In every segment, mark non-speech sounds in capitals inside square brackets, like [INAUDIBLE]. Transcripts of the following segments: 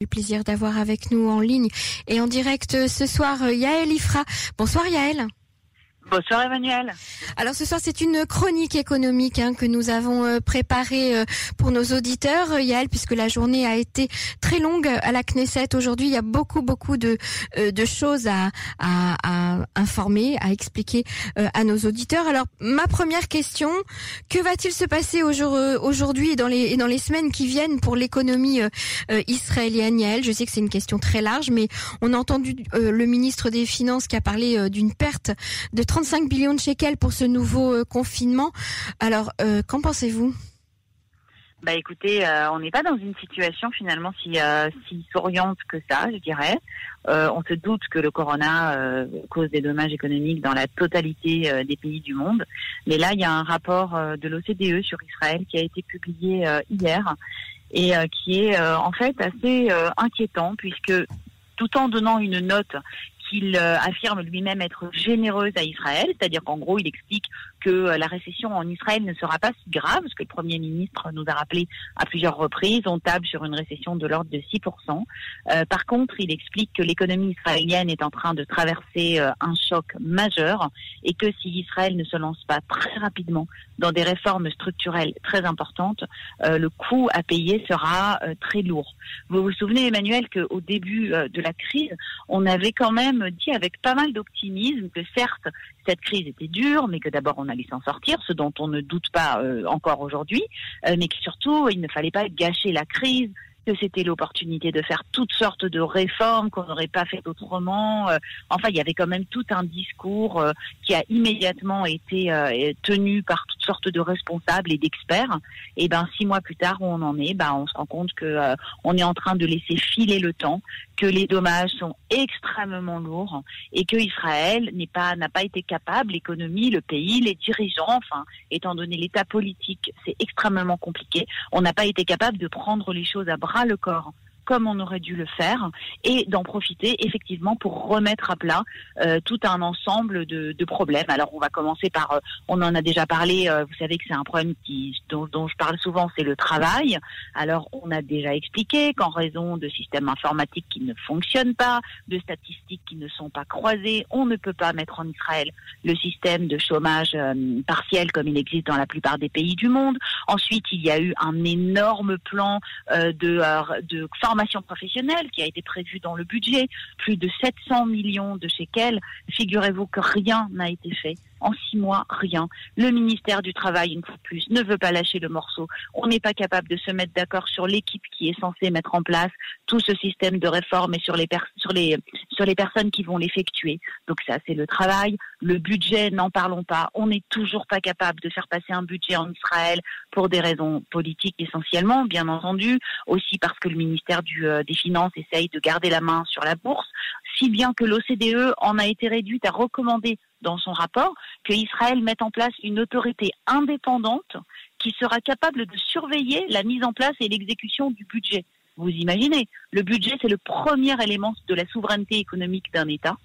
Le plaisir d'avoir avec nous en ligne et en direct ce soir Yaël Ifra. Bonsoir Yaël. Bonsoir Emmanuel. Alors ce soir c'est une chronique économique hein, que nous avons euh, préparée euh, pour nos auditeurs, euh, Yael, puisque la journée a été très longue à la Knesset. Aujourd'hui il y a beaucoup beaucoup de, de choses à, à, informer, à expliquer à nos auditeurs. Alors ma première question, que va-t-il se passer aujourd'hui et dans les, dans les semaines qui viennent pour l'économie israélienne, Yael? Je sais que c'est une question très large, mais on a entendu le ministre des Finances qui a parlé d'une perte de 30 35 billions de shekels pour ce nouveau euh, confinement. Alors, euh, qu'en pensez-vous? Bah écoutez, euh, on n'est pas dans une situation finalement si, si souriante que ça, je dirais. on se doute que le corona cause des dommages économiques dans la totalité des pays du monde. Mais là, il y a un rapport de l'OCDE sur Israël qui a été publié hier et qui est en fait assez inquiétant puisque tout en donnant une note qu'il euh, affirme lui-même être généreuse à Israël, c'est-à-dire qu'en gros, il explique que euh, la récession en Israël ne sera pas si grave, ce que le Premier ministre nous a rappelé à plusieurs reprises. On table sur une récession de l'ordre de 6%. Euh, par contre, il explique que l'économie israélienne est en train de traverser un choc majeur et que si Israël ne se lance pas très rapidement dans des réformes structurelles très importantes, le coût à payer sera très lourd. Vous vous souvenez, Emmanuel, qu'au début de la crise, on avait quand même dit avec pas mal d'optimisme que certes, cette crise était dure, mais que d'abord on allait s'en sortir, ce dont on ne doute pas euh, encore aujourd'hui, euh, mais que surtout il ne fallait pas gâcher la crise que c'était l'opportunité de faire toutes sortes de réformes qu'on n'aurait pas fait autrement. Euh, enfin, il y avait quand même tout un discours qui a immédiatement été tenu par toutes sortes de responsables et d'experts. Et ben six mois plus tard, où on en est, ben on se rend compte que on est en train de laisser filer le temps, que les dommages sont extrêmement lourds et que Israël n'est pas n'a pas été capable, l'économie, le pays, les dirigeants, enfin, étant donné l'état politique, c'est extrêmement compliqué. On n'a pas été capable de prendre les choses à bras le corps comme on aurait dû le faire et d'en profiter effectivement pour remettre à plat euh, tout un ensemble de, problèmes. Alors on va commencer par, euh, on en a déjà parlé, euh, vous savez que c'est un problème dont, dont, je parle souvent, c'est le travail. Alors on a déjà expliqué qu'en raison de systèmes informatiques qui ne fonctionnent pas, de statistiques qui ne sont pas croisées, on ne peut pas mettre en Israël le système de chômage partiel comme il existe dans la plupart des pays du monde. Ensuite, il y a eu un énorme plan de, de formation formation professionnelle qui a été prévue dans le budget, plus de 700 millions de shekels. Figurez-vous que rien n'a été fait en six mois, rien. Le ministère du Travail, une fois plus, ne veut pas lâcher le morceau. On n'est pas capable de se mettre d'accord sur l'équipe qui est censée mettre en place tout ce système de réforme et sur les, sur sur les personnes qui vont l'effectuer. Donc ça, c'est le travail. Le budget, n'en parlons pas. On n'est toujours pas capable de faire passer un budget en Israël pour des raisons politiques essentiellement, bien entendu, aussi parce que le ministère euh, des Finances essaye de garder la main sur la bourse, si bien que l'OCDE en a été réduite à recommander dans son rapport que Israël mette en place une autorité indépendante qui sera capable de surveiller la mise en place et l'exécution du budget. Vous imaginez, le budget, c'est le premier élément de la souveraineté économique d'un État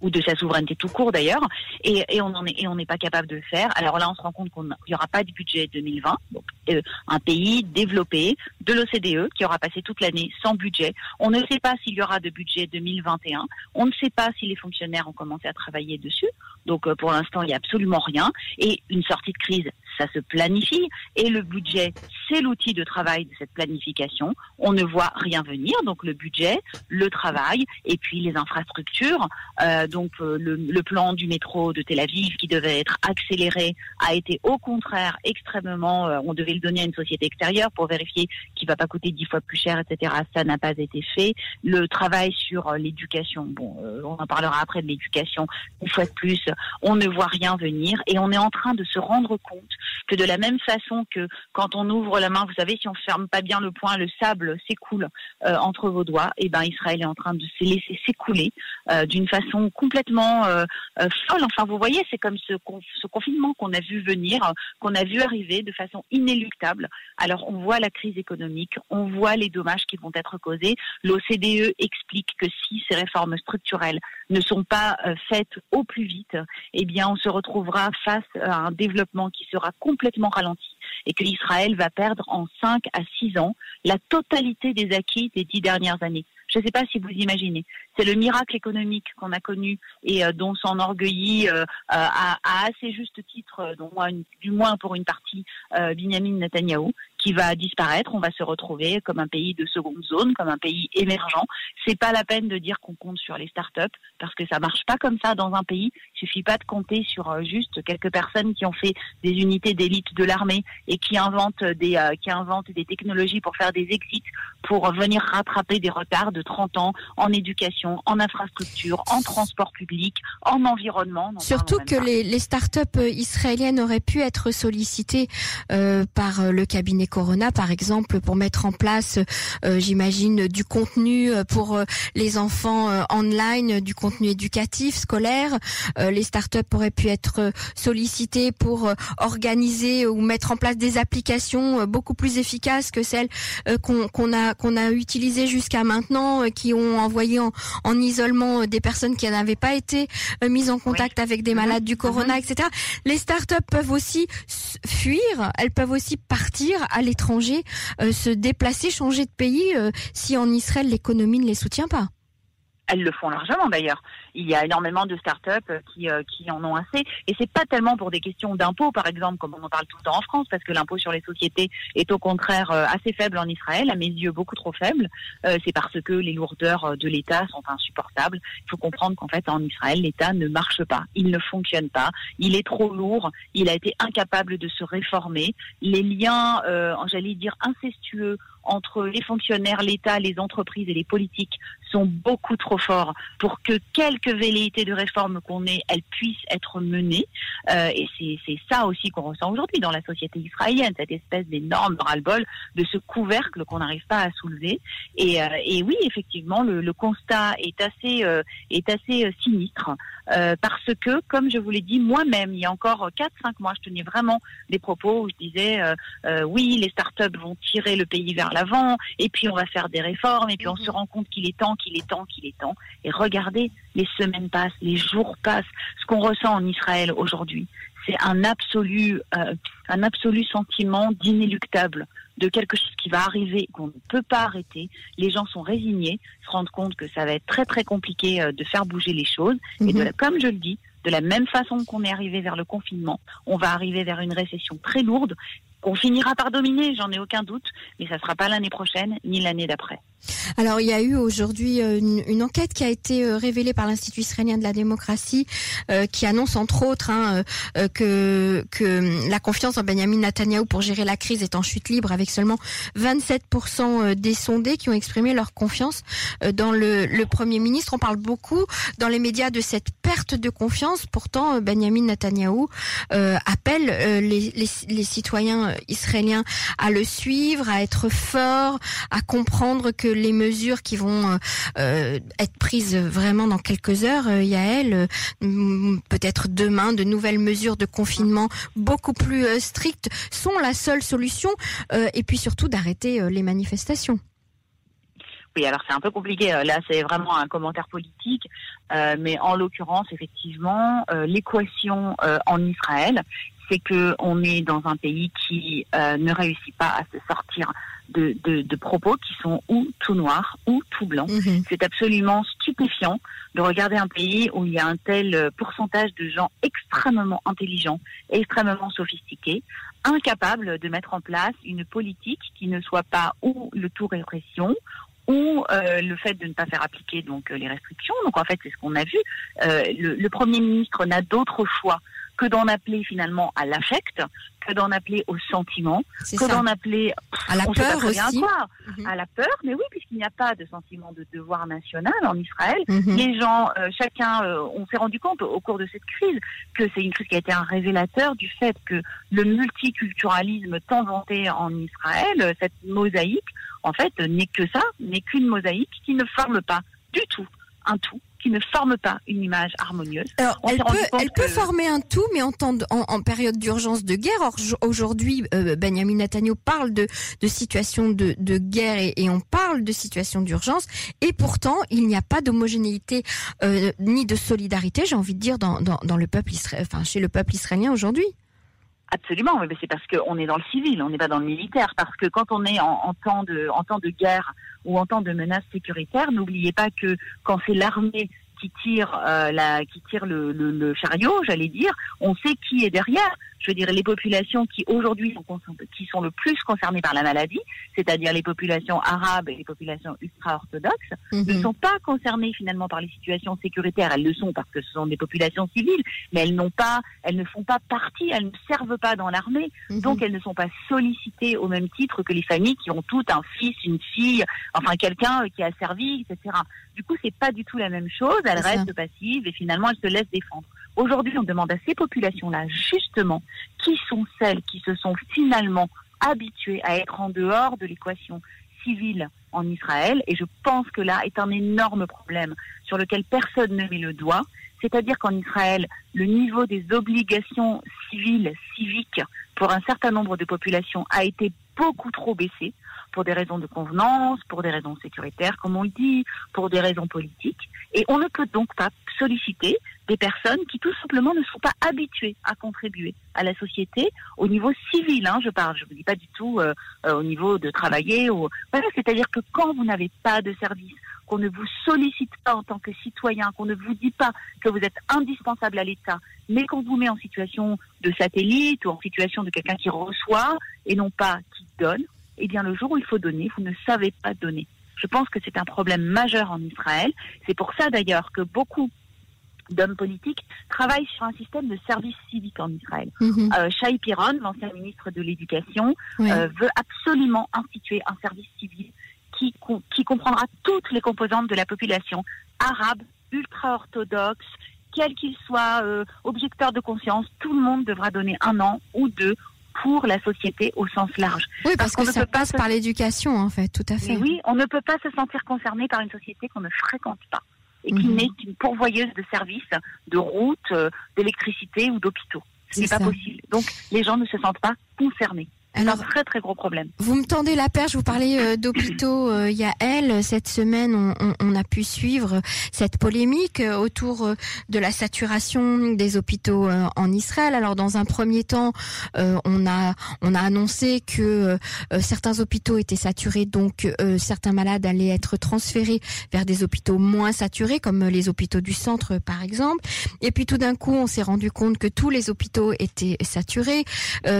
ou de sa souveraineté tout court d'ailleurs, et, on n'est pas capable de le faire. Alors là, on se rend compte qu'il n'y aura pas de budget 2020, donc euh, un pays développé de l'OCDE qui aura passé toute l'année sans budget. On ne sait pas s'il y aura de budget 2021. On ne sait pas si les fonctionnaires ont commencé à travailler dessus. Donc euh, pour l'instant, il n'y a absolument rien. Et une sortie de crise, ça se planifie. Et le budget, c'est l'outil de travail de cette planification. On ne voit rien venir. Donc le budget, le travail, et puis les infrastructures. Euh, donc le, le, plan du métro de Tel Aviv qui devait être accéléré a été au contraire extrêmement. on devait donner à une société extérieure pour vérifier qu'il va pas coûter dix fois plus cher, etc. Ça n'a pas été fait. Le travail sur euh, l'éducation, bon, euh, on en parlera après de l'éducation. Une fois de plus, on ne voit rien venir et on est en train de se rendre compte que de la même façon que quand on ouvre la main, vous savez, si on ferme pas bien le poing, le sable s'écoule euh, entre vos doigts. Et ben Israël est en train de se laisser s'écouler d'une façon complètement folle. Enfin, vous voyez, c'est comme ce, ce confinement qu'on a vu venir, qu'on a vu arriver de façon inéluctable alors on voit la crise économique, on voit les dommages qui vont être causés. L'OCDE explique que si ces réformes structurelles ne sont pas euh, faites au plus vite, eh bien on se retrouvera face à un développement qui sera complètement ralenti et que Israël va perdre en 5 à 6 ans la totalité des acquis des dix dernières années. Je ne sais pas si vous imaginez. C'est le miracle économique qu'on a connu et euh, dont s'enorgueillit euh, à, à, assez juste titre, euh, du moins pour une partie, Binyamin Netanyahu qui va disparaître. On va se retrouver comme un pays de seconde zone, comme un pays émergent. C'est pas la peine de dire qu'on compte sur les startups parce que ça marche pas comme ça dans un pays. Il suffit pas de compter sur euh, juste quelques personnes qui ont fait des unités d'élite de l'armée et qui inventent des euh, qui inventent des technologies pour faire des exits pour venir rattraper des retards de 30 ans en éducation, en infrastructure, en transport public, en environnement. Surtout que les, les startups euh, israéliennes auraient pu être sollicitées euh, par le cabinet Corona, par exemple, pour mettre en place, euh, j'imagine, du contenu euh, pour euh, les enfants online, du contenu éducatif, scolaire. les startups auraient pu être sollicitées pour organiser ou mettre en place des applications beaucoup plus efficaces que celles qu'on a qu'on a utilisées jusqu'à maintenant, qui ont envoyé en, en isolement des personnes qui n'avaient pas été mises en contact avec des mhm. malades du corona, mhm. etc. Les startups peuvent aussi fuir, elles peuvent aussi partir à l'étranger, euh, se déplacer, changer de pays euh, si en Israël l'économie ne les soutient pas? Elles le font largement d'ailleurs. Il y a énormément de startups qui, euh, qui en ont assez. Et c'est pas tellement pour des questions d'impôts, par exemple, comme on en parle tout le temps en France, parce que l'impôt sur les sociétés est au contraire euh, assez faible en Israël, à mes yeux beaucoup trop faible. Euh, c'est parce que les lourdeurs de l'État sont insupportables. Il faut comprendre qu'en fait, en Israël, l'État ne marche pas. Il ne fonctionne pas. Il est trop lourd. Il a été incapable de se réformer. Les liens, j'allais dire, incestueux entre les fonctionnaires, l'État, les entreprises et les politiques sont beaucoup trop forts pour que velléités de réforme qu'on ait, elles puissent être menées. Euh, et c'est ça aussi qu'on ressent aujourd'hui dans la société israélienne, cette espèce d'énorme ras-le-bol de ce couvercle qu'on n'arrive pas à soulever. Et, euh, et oui, effectivement, le, le, constat est assez, euh, est assez sinistre. Parce que, comme je vous l'ai dit moi-même, il y a encore 4-5 mois, je tenais vraiment des propos où je disais oui, les startups vont tirer le pays vers l'avant, et puis on va faire des réformes, et puis on se mhm. rend compte qu'il est temps, qu'il est temps, qu'il est temps. Et regardez, les semaines passent, les jours passent. Ce qu'on ressent en Israël aujourd'hui, c'est un absolu, euh, un absolu sentiment d'inéluctable de quelque chose qui va arriver, qu'on ne peut pas arrêter. Les gens sont résignés, se rendent compte que ça va être très très compliqué euh, de faire bouger les choses. Et de mhm. comme je le dis, de la même façon qu'on est arrivé vers le confinement, on va arriver vers une récession très lourde qu'on finira par dominer, j'en ai aucun doute, mais ça ne sera pas l'année prochaine ni l'année d'après. Alors il y a eu aujourd'hui euh, une, enquête qui a été euh, révélée par l'Institut israélien de la démocratie euh, qui annonce entre autres hein, que, que la confiance en Benjamin Netanyahu pour gérer la crise est en chute libre avec seulement 27% des sondés qui ont exprimé leur confiance dans le, le, Premier ministre. On parle beaucoup dans les médias de cette perte de confiance. Pourtant, Benjamin Netanyahu appelle les, les, les citoyens israéliens à le suivre, à être forts, à comprendre que les mesures qui vont euh, euh, être prises vraiment dans quelques heures, euh, Yael, peut-être demain, de nouvelles mesures de confinement beaucoup plus strictes sont la seule solution, et puis surtout d'arrêter les manifestations. Oui, alors c'est un peu compliqué. Là, c'est vraiment un commentaire politique, mais en l'occurrence, effectivement, l'équation en Israël, c'est que on est dans un pays qui ne réussit pas à se sortir de, de, de, propos qui sont ou tout noirs ou tout blancs. Mhm. C'est absolument stupéfiant de regarder un pays où il y a un tel euh, pourcentage de gens extrêmement intelligents, extrêmement sophistiqués, incapables de mettre en place une politique qui ne soit pas ou le tout répression ou euh, le fait de ne pas faire appliquer donc euh, les restrictions. Donc en fait, c'est ce qu'on a vu. Euh, le, le, Premier ministre n'a d'autre choix que d'en appeler finalement à l'affect, que d'en appeler au sentiment, que d'en appeler à la peur aussi. Mhm. À la peur, mais oui, puisqu'il n'y a pas de sentiment de devoir national en Israël. Mhm. Les gens, euh, chacun, euh, on s'est rendu compte au, cours de cette crise que c'est une crise qui a été un révélateur du fait que le multiculturalisme tant vanté en Israël, cette mosaïque, en fait, n'est que ça, n'est qu'une mosaïque qui ne forme pas du tout un tout qui ne forme pas une image harmonieuse. Alors, elle peut, elle peut former un tout, mais en, temps en, période d'urgence de guerre. Or, aujourd'hui, euh, Benjamin Netanyahu parle de, de situation de, de guerre et, et, on parle de situation d'urgence. Et pourtant, il n'y a pas d'homogénéité euh, ni de solidarité, j'ai envie de dire, dans, dans, dans le peuple israélien, enfin, chez le peuple israélien aujourd'hui. Absolument, mais c'est parce qu'on est dans le civil, on n'est pas dans le militaire. Parce que quand on est en, temps de, en temps de guerre ou en temps de menace sécuritaire, n'oubliez pas que quand c'est l'armée qui tire euh, la, qui tire le, le chariot, j'allais dire, on sait qui est derrière je veux dire, les populations qui aujourd'hui sont, qui sont le plus concernées par la maladie, c'est-à-dire les populations arabes et les populations ultra-orthodoxes, ne mhm. sont pas concernées finalement par les situations sécuritaires. Elles le sont parce que ce sont des populations civiles, mais elles n'ont pas, elles ne font pas partie, elles ne servent pas dans l'armée, mhm. donc elles ne sont pas sollicitées au même titre que les familles qui ont toutes un fils, une fille, enfin quelqu'un qui a servi, etc. Du coup, c'est pas du tout la même chose. Elles restent passives et finalement elles se laissent défendre. Aujourd'hui, on demande à ces populations-là, justement, qui sont celles qui se sont finalement habituées à être en dehors de l'équation civile en Israël. Et je pense que là est un énorme problème sur lequel personne ne met le doigt. C'est-à-dire qu'en Israël, le niveau des obligations civiles, civiques, pour un certain nombre de populations a été beaucoup trop baissé pour des raisons de convenance, pour des raisons sécuritaires, comme on le dit, pour des raisons politiques. Et on ne peut donc pas solliciter des personnes qui tout simplement ne sont pas habituées à contribuer à la société au niveau civil. Hein, je parle, je ne vous dis pas du tout euh, euh, au niveau de travailler. Ou... Voilà, c'est-à-dire que quand vous n'avez pas de service, qu'on ne vous sollicite pas en tant que citoyen, qu'on ne vous dit pas que vous êtes indispensable à l'État, mais qu'on vous met en situation de satellite ou en situation de quelqu'un qui reçoit et non pas qui donne, eh bien le jour où il faut donner, vous ne savez pas donner. Je pense que c'est un problème majeur en Israël. C'est pour ça d'ailleurs que beaucoup d'hommes politiques travaillent sur un système de service civique en Israël. Mm Shai Piron, l'ancien ministre de l'Éducation, euh, veut absolument instituer un service civil qui, qui comprendra toutes les composantes de la population arabe, ultra-orthodoxe, quel qu'il soit, euh, objecteur de conscience, tout le monde devra donner un an ou deux pour la société au sens large. Oui, parce, que ça passe par l'éducation, en fait, tout à fait. oui, on ne peut pas se sentir concerné par une société qu'on ne fréquente pas et qui mhm. n'est qu'une pourvoyeuse de services, de routes, euh, d'électricité ou d'hôpitaux. Ce n'est pas possible. Donc, les gens ne se sentent pas concernés. C'est un très très gros problème. Vous me tendez la perche, vous parlez euh, d'hôpitaux euh, il y a elle. Cette semaine, on, on, on, a pu suivre cette polémique euh, autour de la saturation des hôpitaux en Israël. Alors dans un premier temps, on a on a annoncé que certains hôpitaux étaient saturés, donc certains malades allaient être transférés vers des hôpitaux moins saturés, comme les hôpitaux du centre par exemple. Et puis tout d'un coup, on s'est rendu compte que tous les hôpitaux étaient saturés,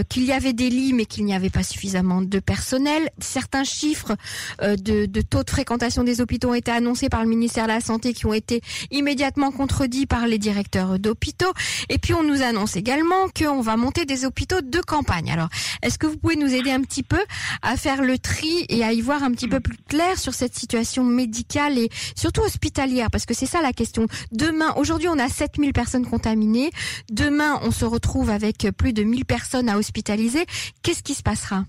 qu'il y avait des lits mais qu'il n'y avait pas suffisamment de personnel. Certains chiffres euh, de, taux de fréquentation des hôpitaux ont été annoncés par le ministère de la Santé qui ont été immédiatement contredits par les directeurs d'hôpitaux. Et puis on nous annonce également qu'on va monter des hôpitaux de campagne. Alors, est-ce que vous pouvez nous aider un petit peu à faire le tri et à y voir un petit peu plus clair sur cette situation médicale et surtout hospitalière? Parce que c'est ça la question. Demain, aujourd'hui on a 7000 personnes contaminées. Demain, on se retrouve avec plus de 1000 personnes à hospitaliser. Qu'est-ce se passera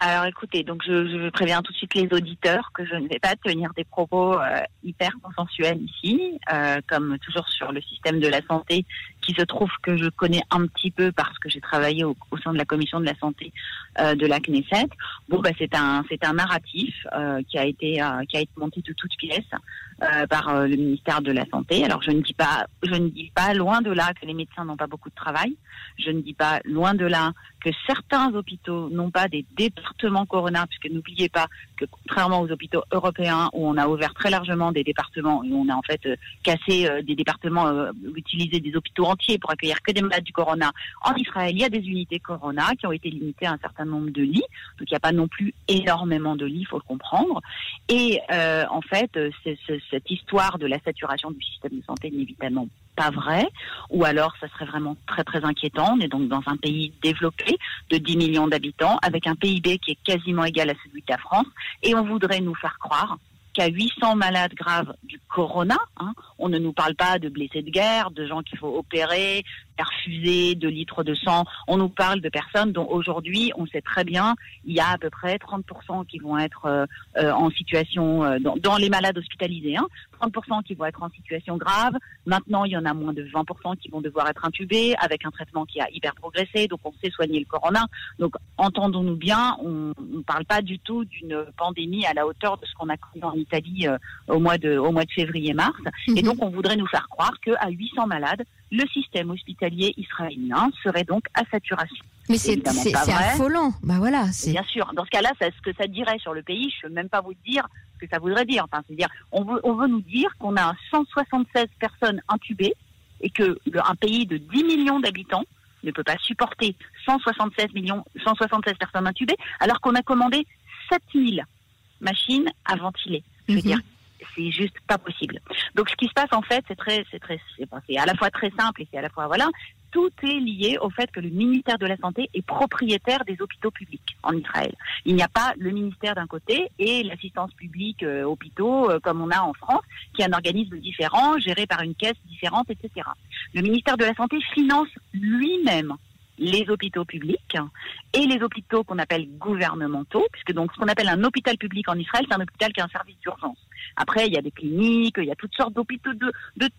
alors écoutez, donc je, je, préviens tout de suite les auditeurs que je ne vais pas tenir des propos euh, hyper consensuels ici, euh, comme toujours sur le système de la santé, qui se trouve que je connais un petit peu parce que j'ai travaillé au, sein de la commission de la santé euh, de la Knesset. Bon, bah, c'est un c'est un narratif qui a été qui a été monté de toutes pièces par le ministère de la santé. Alors je ne dis pas je ne dis pas loin de là que les médecins n'ont pas beaucoup de travail. Je ne dis pas loin de là que certains hôpitaux n'ont pas des départements corona, puisque n'oubliez pas que contrairement aux hôpitaux européens où on a ouvert très largement des départements et on a en fait euh, cassé euh, des départements, euh, utilisé des hôpitaux pour accueillir que des malades du corona, en Israël, il y a des unités corona qui ont été limitées à un certain nombre de lits, donc il n'y a pas non plus énormément de lits, il faut le comprendre. Et en fait, c'est cette histoire de la saturation du système de santé n'est évidemment pas vrai, ou alors ça serait vraiment très très inquiétant. On est donc dans un pays développé de 10 millions d'habitants, avec un PIB qui est quasiment égal à celui de la France, et on voudrait nous faire croire qu'à 800 malades graves du corona, hein, on ne nous parle pas de blessés de guerre, de gens qu'il faut opérer, perfusés, de litres de sang. On nous parle de personnes dont aujourd'hui, on sait très bien, il y a à peu près 30% qui vont être euh, euh, en situation, euh, dans, les malades hospitalisés, hein, 30% qui vont être en situation grave. Maintenant, il y en a moins de 20% qui vont devoir être intubés avec un traitement qui a hyper progressé, donc on sait soigner le corona. Donc, entendons-nous bien, on ne parle pas du tout d'une pandémie à la hauteur de ce qu'on a connu en Italie au mois de au mois de février février-mars. Et Mhm. donc, on voudrait nous faire croire qu'à 800 malades, le système hospitalier israélien serait donc à saturation. Mais c'est affolant. Bah voilà, Bien sûr. Dans ce cas-là, ce que ça dirait sur le pays, je ne peux même pas vous dire ce que ça voudrait dire. Enfin, c'est-à-dire, on veut, on veut nous dire qu'on a 176 personnes intubées et que le- un pays de 10 millions d'habitants ne peut pas supporter 176 millions, 176 personnes intubées, alors qu'on a commandé 7000 machines à ventiler. Je veux Mhm. dire, c'est juste pas possible. Donc, ce qui se passe en fait, c'est très, c'est très, c'est à la fois très simple et c'est à la fois voilà. Tout est lié au fait que le ministère de la Santé est propriétaire des hôpitaux publics en Israël. Il n'y a pas le ministère d'un côté et l'assistance publique euh, hôpitaux euh, comme on a en France, qui est un organisme différent, géré par une caisse différente, etc. Le ministère de la Santé finance lui-même les hôpitaux publics et les hôpitaux qu'on appelle gouvernementaux, puisque donc ce qu'on appelle un hôpital public en Israël, c'est un hôpital qui a un service d'urgence. Après, il y a des cliniques, il y a toutes sortes d'hôpitaux de,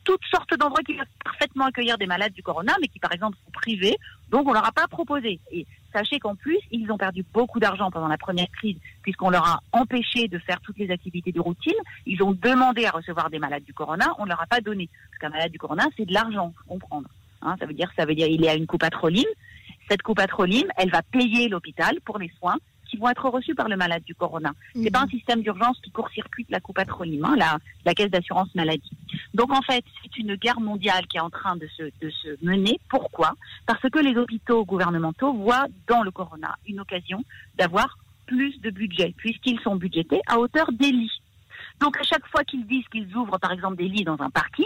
toutes sortes d'endroits qui peuvent parfaitement accueillir des malades du corona, mais qui par exemple sont privés, donc on leur a pas proposé. Et sachez qu'en plus, ils ont perdu beaucoup d'argent pendant la première crise, puisqu'on leur a empêché de faire toutes les activités de routine. Ils ont demandé à recevoir des malades du corona, on ne leur a pas donné. Parce qu'un malade du corona, c'est de l'argent, comprendre. Hein, ça veut dire, ça veut dire, il y a une coupe patroline. Cette coupe patroline, elle va payer l'hôpital pour les soins qui vont être reçus par le malade du corona. C'est Mhm. pas un système d'urgence qui court-circuite la coupe patroline, hein, la, la caisse d'assurance maladie. Donc en fait, c'est une guerre mondiale qui est en train de se, de se mener. Pourquoi? Parce que les hôpitaux gouvernementaux voient dans le corona une occasion d'avoir plus de budget, puisqu'ils sont budgétés à hauteur des lits. Donc à chaque fois qu'ils disent qu'ils ouvrent par exemple des lits dans un parking,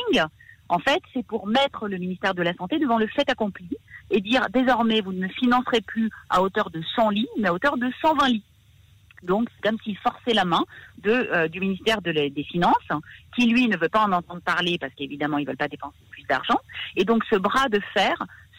en fait, c'est pour mettre le ministère de la Santé devant le fait accompli et dire désormais vous ne financerez plus à hauteur de 100 lits, mais à hauteur de 120 lits. Donc c'est comme s'ils forçaient la main euh, du ministère des Finances, qui lui ne veut pas en entendre parler parce qu'évidemment ils veulent pas dépenser plus d'argent. Et donc ce bras de fer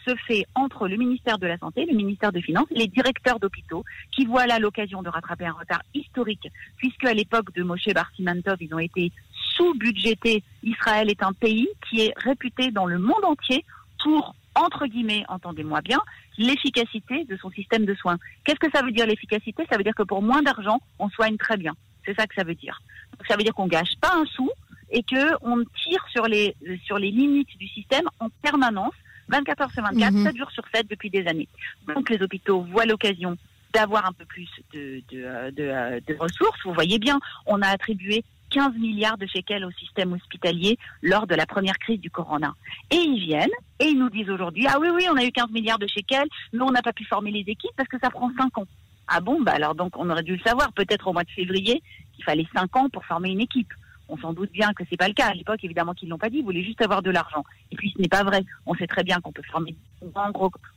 se fait entre le ministère de la Santé, le ministère des Finances les directeurs d'hôpitaux qui voient là l'occasion de rattraper un retard historique, puisque à l'époque de Moshe Barsimantov, ils ont été sous-budgétés. Israël est un pays qui est réputé dans le monde entier pour, entre guillemets, entendez-moi bien, l'efficacité de son système de soins. Qu'est-ce que ça veut dire l'efficacité? Ça veut dire que pour moins d'argent, on soigne très bien. C'est ça que ça veut dire. Ça veut dire qu'on gâche pas un sou et que on tire sur les sur les limites du système en permanence, 24 heures sur 24, Mhm. 7 jours sur 7 depuis des années. Donc les hôpitaux voient l'occasion d'avoir un peu plus de, de, euh, de, euh, de ressources. Vous voyez bien, on a attribué 15 milliards de shekels au système hospitalier lors de la première crise du corona. Et ils viennent et ils nous disent aujourd'hui, ah oui, oui, on a eu 15 milliards de shekels, mais on n'a pas pu former les équipes parce que ça prend 5 ans. Ah bon, bah alors donc on aurait dû le savoir peut-être au mois de février qu'il fallait 5 ans pour former une équipe. On s'en doute bien que c'est pas le cas. À l'époque, évidemment qu'ils l'ont pas dit, ils voulaient juste avoir de l'argent. Et puis ce n'est pas vrai. On sait très bien qu'on peut former,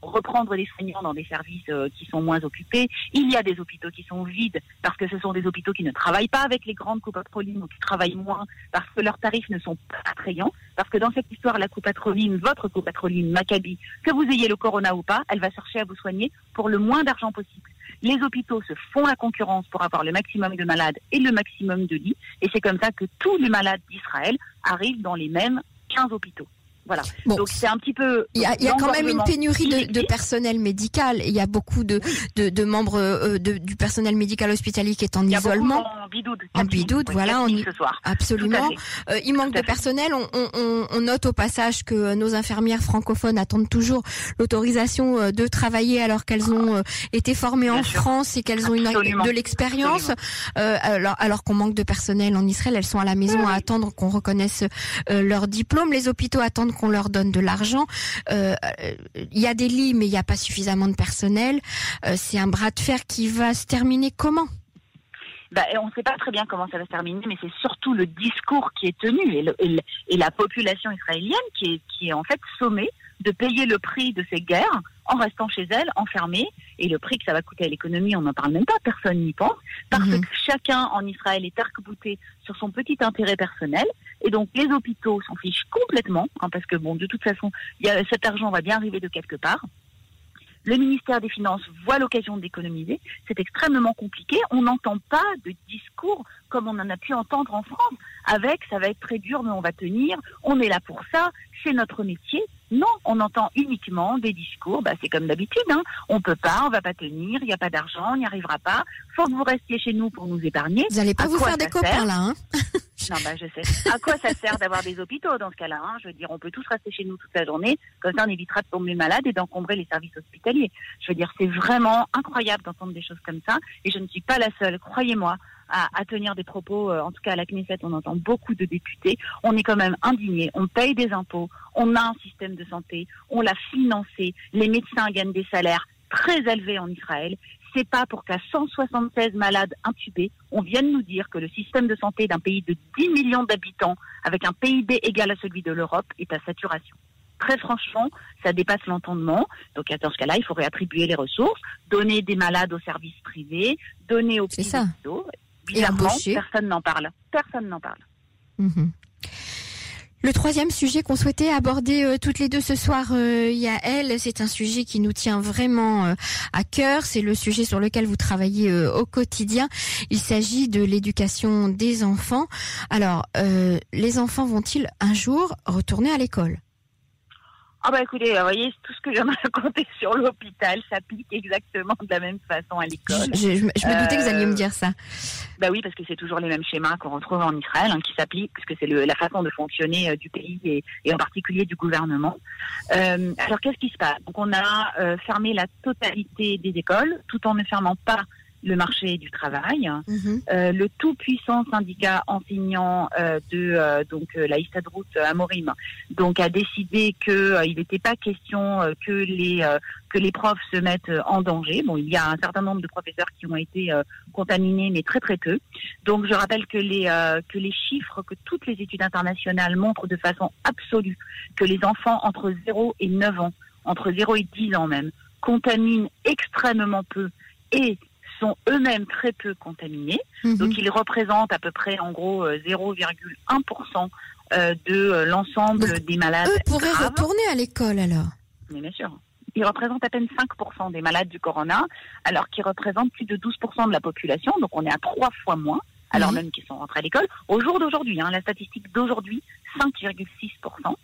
reprendre des soignants dans des services euh, qui sont moins occupés. Il y a des hôpitaux qui sont vides parce que ce sont des hôpitaux qui ne travaillent pas avec les grandes coupatrolines ou qui travaillent moins parce que leurs tarifs ne sont pas attrayants. Parce que dans cette histoire, la coupatroline, votre coupatroline, Maccabi, que vous ayez le corona ou pas, elle va chercher à vous soigner pour le moins d'argent possible. Les hôpitaux se font la concurrence pour avoir le maximum de malades et le maximum de lits. Et c'est comme ça que tous les malades d'Israël arrivent dans les mêmes 15 hôpitaux. Voilà. Bon, Donc c'est un petit peu. Il y a, il y a quand même une pénurie de, de personnel médical. Il y a beaucoup de, de, de membres euh, de- du personnel médical hospitalier qui est en Il y a beaucoup isolement. en bidoud. En Oui, voilà, on y- ce soir. Absolument. Euh, il manque de personnel. On, on- on- note au passage que euh, nos infirmières francophones attendent toujours l'autorisation euh, de travailler alors qu'elles ont euh, été formées en sûr. France et qu'elles ont une, de l'expérience. Euh, alors, alors qu'on manque de personnel en Israël, elles sont à la maison à attendre qu'on reconnaisse euh, leur diplôme. Les hôpitaux attendent qu'on leur donne de l'argent. Euh, Il y a des lits, mais il n'y a pas suffisamment de personnel. Euh, C'est un bras de fer qui va se terminer comment? Bah, on ne sait pas très bien comment ça va se terminer, mais c'est surtout le discours qui est tenu et, la population israélienne qui est en fait sommée de payer le prix de ces guerres en restant chez elle, enfermée, et le prix que ça va coûter à l'économie, on n'en parle même pas, personne n'y pense, parce Mhm. que chacun en Israël est arc-bouté sur son petit intérêt personnel, et donc les hôpitaux s'en fichent complètement, hein, parce que bon, de toute façon, y a, cet argent va bien arriver de quelque part. Le ministère des Finances voit l'occasion d'économiser. C'est extrêmement compliqué. On n'entend pas de discours comme on en a pu entendre en France, avec ça va être très dur, mais on va tenir, on est là pour ça, c'est notre métier. Non, on entend uniquement des discours, bah, c'est comme d'habitude, hein. on peut pas, on va pas tenir, il n'y a pas d'argent, on n'y arrivera pas, faut que vous restiez chez nous pour nous épargner. Vous n'allez pas À vous faire des copains là, hein? Non, bah, je sais. À quoi ça sert d'avoir des hôpitaux dans ce cas-là hein? Je veux dire, on peut tous rester chez nous toute la journée, comme ça on évitera de tomber malade et d'encombrer les services hospitaliers. Je veux dire, c'est vraiment incroyable d'entendre des choses comme ça, et je ne suis pas la seule, croyez-moi. À, tenir des propos, euh, en tout cas à la Knesset, on entend beaucoup de députés. On est quand même indignés, on paye des impôts, on a un système de santé, on l'a financé, les médecins gagnent des salaires très élevés en Israël c'est pas pour qu'à 176 malades intubés, on vienne nous dire que le système de santé d'un pays de 10 millions d'habitants, avec un PIB égal à celui de l'Europe, est à saturation. Très franchement, ça dépasse l'entendement. Donc, dans ce cas-là, il faut réattribuer les ressources, donner des malades aux services privés, donner aux petits hôpitaux. Bizarrement, personne n'en parle. Personne n'en parle. Mmh. Le troisième sujet qu'on souhaitait aborder euh, toutes les deux ce soir, euh, Yael, c'est un sujet qui nous tient vraiment euh, à cœur. C'est le sujet sur lequel vous travaillez euh, au quotidien. Il s'agit de l'éducation des enfants. Alors, les enfants vont-ils un jour retourner à l'école? Ah bah écoutez, vous voyez, tout ce que de [LAUGHS] raconter sur l'hôpital s'applique exactement de la même façon à l'école. Je, je, me doutais que vous alliez me dire ça. Bah oui, parce que c'est toujours les mêmes schémas qu'on retrouve en Israël, hein, qui s'appliquent, parce que c'est la façon de fonctionner euh, du pays et, et, en particulier du gouvernement. Euh, alors qu'est-ce qui se passe? Donc on a euh, fermé la totalité des écoles, tout en ne fermant pas le marché du travail. Mhm. Euh, le tout puissant syndicat enseignant euh, de euh, donc la Istadrout Amorim donc a décidé que il n'était pas question que les que les profs se mettent en danger. Bon, il y a un certain nombre de professeurs qui ont été contaminés, mais très très peu. Donc je rappelle que les que les chiffres que toutes les études internationales montrent de façon absolue que les enfants entre 0 et 9 ans, entre 0 et 10 ans même, contaminent extrêmement peu et sont eux-mêmes très peu contaminés. Mhm. Donc ils représentent à peu près en gros 0,1% euh, euh, de euh, l'ensemble des malades. Eux pourraient retourner à l'école alors. Mais bien sûr. Ils représentent à peine 5% des malades du corona, alors qu'ils représentent plus de 12% de la population. Donc on est à trois fois moins, alors même qu'ils sont rentrés à l'école. Au jour d'aujourd'hui, hein, la statistique d'aujourd'hui, 5,6%.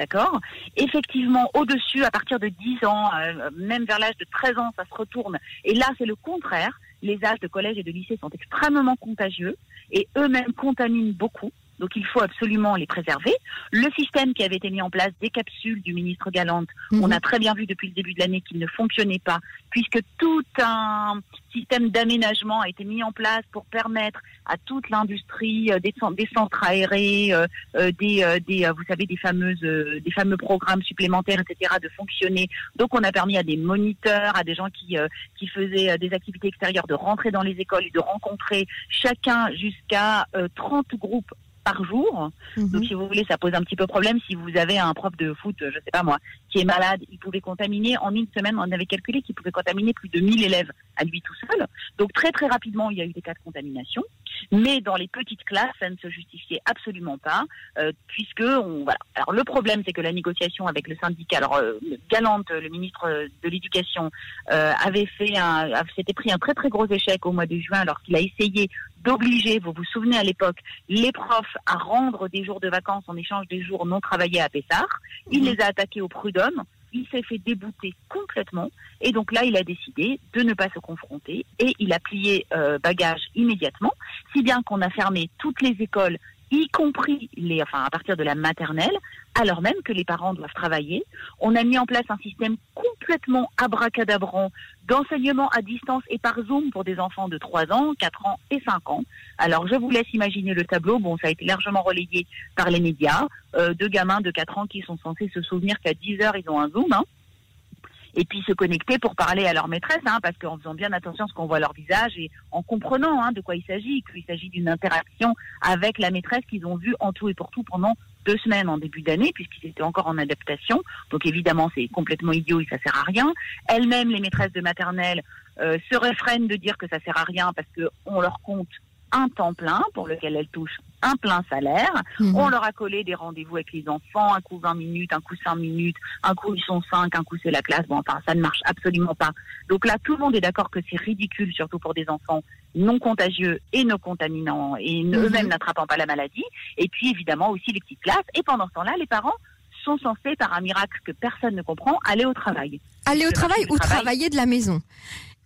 D'accord Effectivement, au-dessus, à partir de 10 ans, euh, même vers l'âge de 13 ans, ça se retourne. Et là, c'est le contraire. Les âges de collège et de lycée sont extrêmement contagieux et eux-mêmes contaminent beaucoup. Donc il faut absolument les préserver. Le système qui avait été mis en place des capsules du ministre Galante, mhm. on a très bien vu depuis le début de l'année qu'il ne fonctionnait pas, puisque tout un système d'aménagement a été mis en place pour permettre à toute l'industrie euh, des, des, centres aérés, euh, euh, des, des vous savez, des fameuses, des fameux programmes supplémentaires, etc., de fonctionner. Donc on a permis à des moniteurs, à des gens qui qui faisaient des activités extérieures de rentrer dans les écoles et de rencontrer chacun jusqu'à 30 groupes par jour. Mhm. Donc, si vous voulez, ça pose un petit peu problème. Si vous avez un prof de foot, je sais pas moi, qui est malade, il pouvait contaminer en une semaine, on avait calculé qu'il pouvait contaminer plus de 1000 élèves à lui tout seul. Donc, très très rapidement, il y a eu des cas de contamination. Mais dans les petites classes, ça ne se justifiait absolument pas, euh, puisque on, voilà. Alors le problème, c'est que la négociation avec le syndicat, alors euh, Galante, le ministre de l'Éducation, euh, avait fait un, s'était pris un très très gros échec au mois de juin, alors qu'il a essayé d'obliger, vous vous souvenez à l'époque, les profs à rendre des jours de vacances en échange des jours non travaillés à Pessard. Il mhm. les a attaqués au prud'homme. Il s'est fait débouter complètement. Et donc là, il a décidé de ne pas se confronter et il a plié euh, bagage immédiatement, si bien qu'on a fermé toutes les écoles y compris les, enfin, à partir de la maternelle, alors même que les parents doivent travailler. On a mis en place un système complètement abracadabrant d'enseignement à distance et par Zoom pour des enfants de 3 ans, 4 ans et 5 ans. Alors, je vous laisse imaginer le tableau. Bon, ça a été largement relayé par les médias. Euh, deux gamins de 4 ans qui sont censés se souvenir qu'à 10 heures, ils ont un Zoom. Hein et puis se connecter pour parler à leur maîtresse, hein, parce qu'en faisant bien attention à ce qu'on voit leur visage et en comprenant hein, de quoi il s'agit, qu'il s'agit d'une interaction avec la maîtresse qu'ils ont vue en tout et pour tout pendant deux semaines en début d'année, puisqu'ils étaient encore en adaptation. Donc évidemment, c'est complètement idiot et ça sert à rien. Elles-mêmes, les maîtresses de maternelle, euh, se réfrènent de dire que ça sert à rien parce qu'on leur compte un temps plein pour lequel elles touchent un plein salaire. Mhm. On leur a collé des rendez-vous avec les enfants, un coup 20 minutes, un coup 5 minutes, un coup ils sont 5, un coup c'est la classe. Bon, enfin, ça ne marche absolument pas. Donc là, tout le monde est d'accord que c'est ridicule, surtout pour des enfants non contagieux et non contaminants et mhm. eux-mêmes n'attrapant pas la maladie. Et puis évidemment aussi les petites classes. Et pendant ce temps-là, les parents sont censés, par un miracle que personne ne comprend, aller au travail. Aller au travail ou travailler de la maison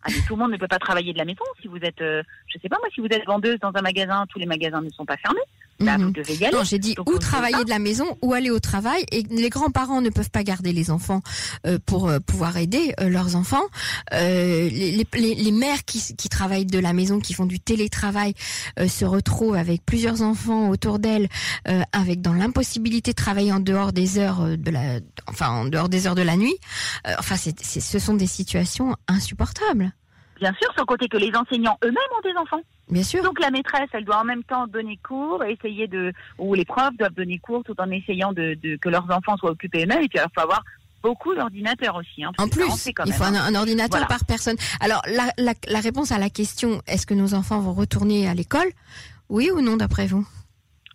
ah, tout le monde ne peut pas travailler de la maison. Si vous êtes, euh, je sais pas moi, si vous êtes vendeuse dans un magasin, tous les magasins ne sont pas fermés. Bah, vous mhm. devez y aller. Non, j'ai dit ou travailler de la maison ou aller au travail. Et les grands-parents ne peuvent pas garder les enfants euh, pour euh, pouvoir aider euh, leurs enfants. Les, les, les, mères qui, qui, travaillent de la maison, qui font du télétravail, se retrouvent avec plusieurs enfants autour d'elles, avec dans l'impossibilité de travailler en dehors des heures de la, enfin en dehors des heures de la nuit. enfin, c'est, ce sont des situations insupportables. Bien sûr, sans côté que les enseignants eux-mêmes ont des enfants. Bien sûr. Donc la maîtresse, elle doit en même temps donner cours, essayer de, ou les profs doivent donner cours tout en essayant de, que leurs enfants soient occupés eux-mêmes. Et puis il faut avoir beaucoup d'ordinateurs aussi. Hein, en plus, il faut un, hein. ordinateur par personne. Alors la, la, la réponse à la question, est-ce que nos enfants vont retourner à l'école? Oui ou non d'après vous?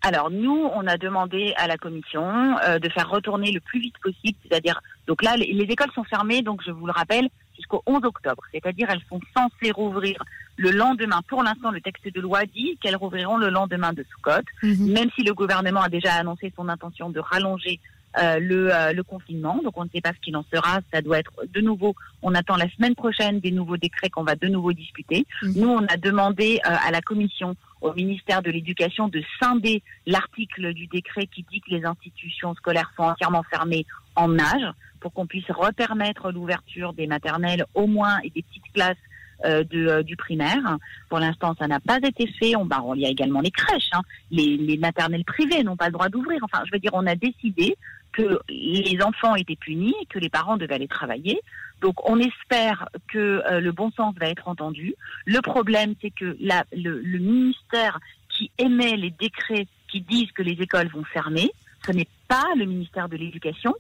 Alors nous, on a demandé à la commission euh, de faire retourner le plus vite possible, c'est-à-dire donc là les, les, écoles sont fermées, donc je vous le rappelle, jusqu'au 11 octobre. C'est-à-dire elles sont censées rouvrir le lendemain. Pour l'instant, le texte de loi dit qu'elles rouvriront le lendemain de Soukhot, mhm. même si le gouvernement a déjà annoncé son intention de rallonger euh, le, euh, le, confinement. Donc on ne sait pas ce qu'il en sera. Ça doit être de nouveau. On attend la semaine prochaine des nouveaux décrets qu'on va de nouveau discuter. Mhm. Nous, on a demandé euh, à la commission, au ministère de l'Éducation, de scinder l'article du décret qui dit que les institutions scolaires sont entièrement fermées en âge pour qu'on puisse repermettre l'ouverture des maternelles au moins et des petites classes euh, de, euh, du primaire. Pour l'instant, ça n'a pas été fait. On, bah, il y a également les crèches. Hein. Les, les, maternelles privées n'ont pas le droit d'ouvrir. Enfin, je veux dire, on a décidé que les enfants étaient punis, que les parents devaient aller travailler. Donc, on espère que euh, le bon sens va être entendu. Le problème, c'est que la, le, le ministère qui émet les décrets qui disent que les écoles vont fermer, ce n'est pas le ministère de l'Éducation,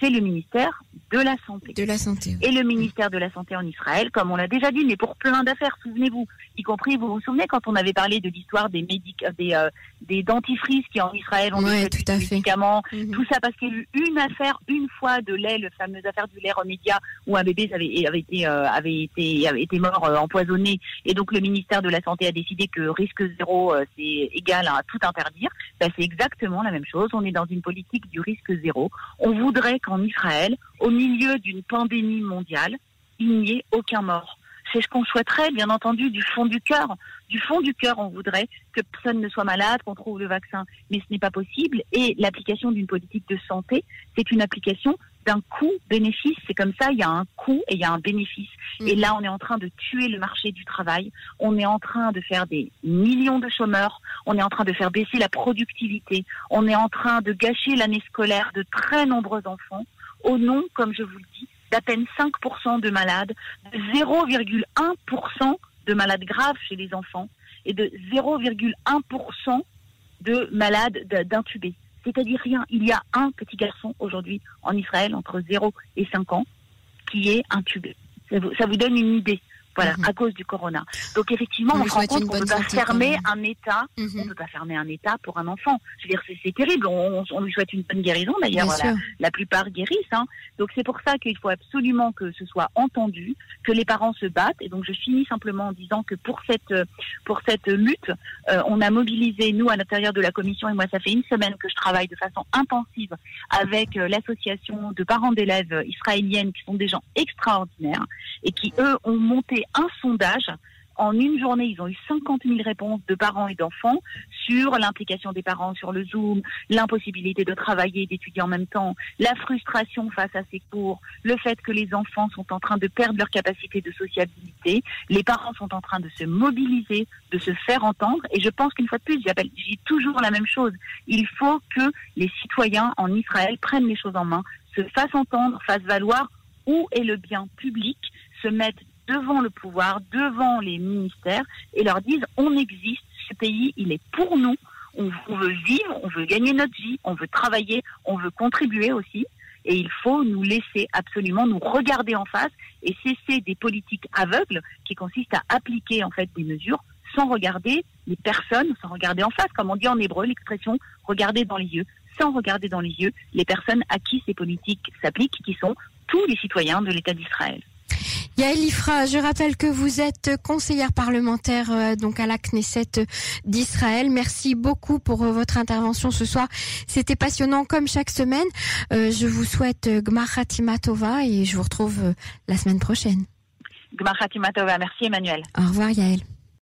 c'est le ministère de la Santé. De la Santé. Et le ministère de la Santé en Israël, comme on l'a déjà dit, mais pour plein d'affaires, souvenez-vous, y compris, vous vous souvenez quand on avait parlé de l'histoire des, médic des, euh, des dentifrices qui en Israël ont des médicaments, mhm. tout ça parce qu'il y a eu une affaire, une fois de lait, la fameuse affaire du lait remédia, où un bébé avait, avait, été, euh, avait, été, avait été mort euh, empoisonné, et donc le ministère de la Santé a décidé que risque zéro, c'est égal à tout interdire. Ben, c'est exactement la même chose, on est dans une politique du risque zéro. On voudrait qu'en Israël, au milieu d'une pandémie mondiale, il n'y ait aucun mort. C'est ce qu'on souhaiterait, bien entendu, du fond du cœur. Du fond du cœur, on voudrait que personne ne soit malade, qu'on trouve le vaccin, mais ce n'est pas possible. Et l'application d'une politique de santé, c'est une application d'un coût-bénéfice. C'est comme ça, il y a un coût et il y a un bénéfice. Mm. Et là, on est en train de tuer le marché du travail. On est en train de faire des millions de chômeurs. On est en train de faire baisser la productivité. On est en train de gâcher l'année scolaire de très nombreux enfants au nom, comme je vous le dis, d'à peine 5% de malades, de 0,1% de malades graves chez les enfants et de 0,1% de malades d'intubés. C'est-à-dire rien. Il y a un petit garçon aujourd'hui en Israël entre 0 et 5 ans qui est intubé. Ça vous, donne une idée. Voilà, mhm. à cause du corona. Donc effectivement, on, on se rend compte qu'on ne peut pas fermer un État. On ne peut pas fermer un État pour un enfant. Je veux dire, c'est terrible. On, on, lui souhaite une bonne guérison. D'ailleurs, la, la, plupart guérissent. Hein. Donc c'est pour ça qu'il faut absolument que ce soit entendu, que les parents se battent. Et donc je finis simplement en disant que pour cette pour cette lutte, euh, on a mobilisé nous à l'intérieur de la commission. Et moi, ça fait une semaine que je travaille de façon intensive avec euh, l'association de parents d'élèves israéliennes qui sont des gens extraordinaires et qui eux ont monté un sondage. En une journée, ils ont eu 50 000 réponses de parents et d'enfants sur l'implication des parents sur le Zoom, l'impossibilité de travailler et d'étudier en même temps, la frustration face à ces cours, le fait que les enfants sont en train de perdre leur capacité de sociabilité, les parents sont en train de se mobiliser, de se faire entendre. Et je pense qu'une fois de plus, j'ai toujours la même chose. Il faut que les citoyens en Israël prennent les choses en main, se fassent entendre, fassent valoir où est le bien public, se mettent devant le pouvoir, devant les ministères, et leur disent on existe, ce pays, il est pour nous, on, veut vivre, on veut gagner notre vie, on veut travailler, on veut contribuer aussi, et il faut nous laisser absolument nous regarder en face et cesser des politiques aveugles qui consistent à appliquer en fait des mesures sans regarder les personnes, sans regarder en face, comme on dit en hébreu l'expression regarder dans les yeux, sans regarder dans les yeux les personnes à qui ces politiques s'appliquent, qui sont tous les citoyens de l'État d'Israël. Yael Ifra, je rappelle que vous êtes conseillère parlementaire euh, donc à la Knesset d'Israël. Merci beaucoup pour euh, votre intervention ce soir. C'était passionnant comme chaque semaine. Euh, je vous souhaite Gmar Tova et je vous retrouve la semaine prochaine. Gmar Tova, merci Emmanuel. Au revoir Yael.